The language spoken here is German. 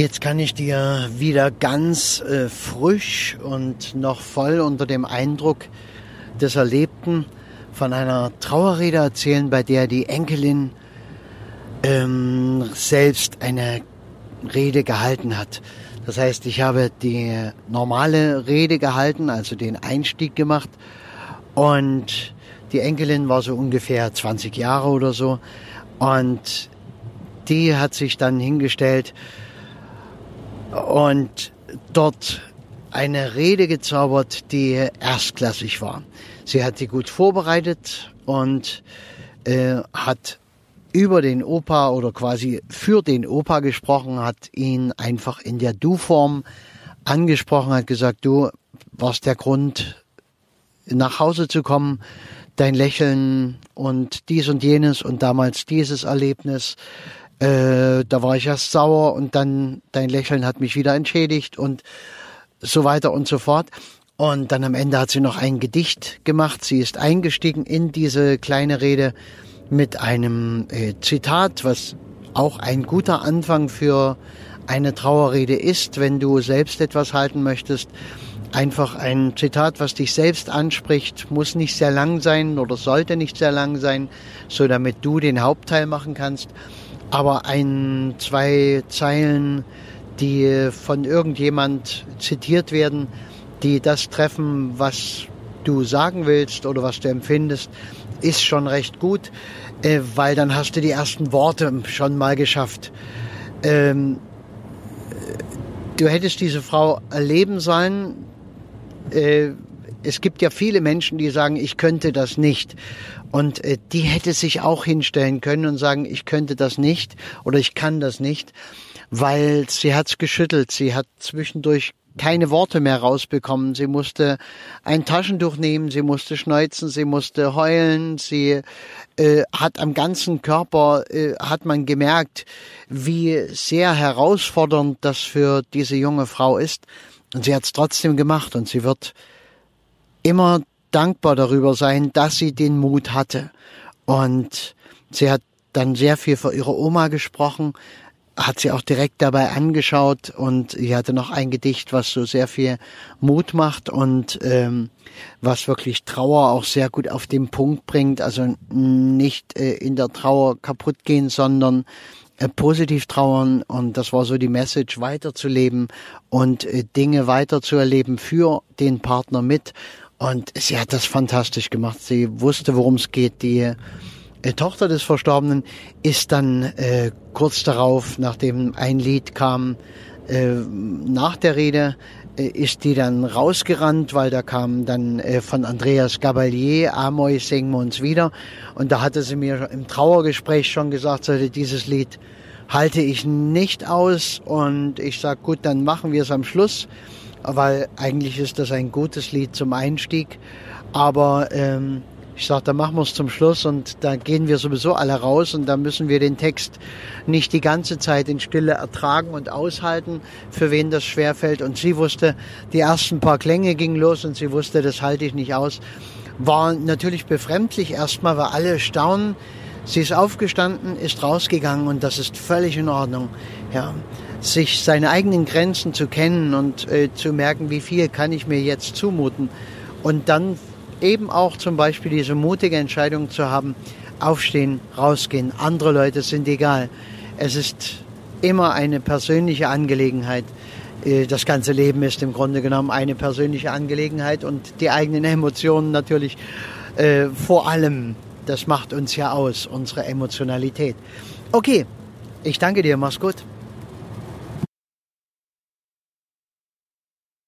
Jetzt kann ich dir wieder ganz äh, frisch und noch voll unter dem Eindruck des Erlebten von einer Trauerrede erzählen, bei der die Enkelin ähm, selbst eine Rede gehalten hat. Das heißt, ich habe die normale Rede gehalten, also den Einstieg gemacht und die Enkelin war so ungefähr 20 Jahre oder so und die hat sich dann hingestellt und dort eine Rede gezaubert, die erstklassig war. Sie hat die gut vorbereitet und äh, hat über den Opa oder quasi für den Opa gesprochen, hat ihn einfach in der Du-Form angesprochen, hat gesagt, du warst der Grund, nach Hause zu kommen, dein Lächeln und dies und jenes und damals dieses Erlebnis äh, da war ich erst sauer und dann dein Lächeln hat mich wieder entschädigt und so weiter und so fort. Und dann am Ende hat sie noch ein Gedicht gemacht. Sie ist eingestiegen in diese kleine Rede mit einem äh, Zitat, was auch ein guter Anfang für eine Trauerrede ist, wenn du selbst etwas halten möchtest. Einfach ein Zitat, was dich selbst anspricht, muss nicht sehr lang sein oder sollte nicht sehr lang sein, so damit du den Hauptteil machen kannst aber ein, zwei Zeilen, die von irgendjemand zitiert werden, die das treffen, was du sagen willst oder was du empfindest, ist schon recht gut, äh, weil dann hast du die ersten Worte schon mal geschafft. Ähm, du hättest diese Frau erleben sollen. Äh, es gibt ja viele Menschen, die sagen, ich könnte das nicht. Und äh, die hätte sich auch hinstellen können und sagen, ich könnte das nicht oder ich kann das nicht, weil sie hat's geschüttelt. Sie hat zwischendurch keine Worte mehr rausbekommen. Sie musste ein Taschentuch nehmen, sie musste schneuzen, sie musste heulen, sie äh, hat am ganzen Körper, äh, hat man gemerkt, wie sehr herausfordernd das für diese junge Frau ist. Und sie hat's trotzdem gemacht und sie wird immer dankbar darüber sein, dass sie den Mut hatte. Und sie hat dann sehr viel für ihre Oma gesprochen, hat sie auch direkt dabei angeschaut und sie hatte noch ein Gedicht, was so sehr viel Mut macht und ähm, was wirklich Trauer auch sehr gut auf den Punkt bringt. Also nicht äh, in der Trauer kaputt gehen, sondern äh, positiv trauern und das war so die Message weiterzuleben und äh, Dinge weiterzuerleben für den Partner mit und sie hat das fantastisch gemacht. Sie wusste, worum es geht. Die äh, Tochter des Verstorbenen ist dann äh, kurz darauf, nachdem ein Lied kam, äh, nach der Rede, äh, ist die dann rausgerannt, weil da kam dann äh, von Andreas Gabalier, Amoy, singen wir uns wieder. Und da hatte sie mir im Trauergespräch schon gesagt, sollte dieses Lied halte ich nicht aus. Und ich sag, gut, dann machen wir es am Schluss weil eigentlich ist das ein gutes Lied zum Einstieg. Aber ähm, ich sage, da machen wir es zum Schluss und da gehen wir sowieso alle raus und da müssen wir den Text nicht die ganze Zeit in Stille ertragen und aushalten, für wen das schwerfällt. Und sie wusste, die ersten paar Klänge gingen los und sie wusste, das halte ich nicht aus. War natürlich befremdlich erstmal, weil alle staunen. Sie ist aufgestanden, ist rausgegangen und das ist völlig in Ordnung. Ja, sich seine eigenen Grenzen zu kennen und äh, zu merken, wie viel kann ich mir jetzt zumuten. Und dann eben auch zum Beispiel diese mutige Entscheidung zu haben, aufstehen, rausgehen. Andere Leute sind egal. Es ist immer eine persönliche Angelegenheit. Äh, das ganze Leben ist im Grunde genommen eine persönliche Angelegenheit und die eigenen Emotionen natürlich äh, vor allem. Das macht uns ja aus, unsere Emotionalität. Okay, ich danke dir, mach's gut.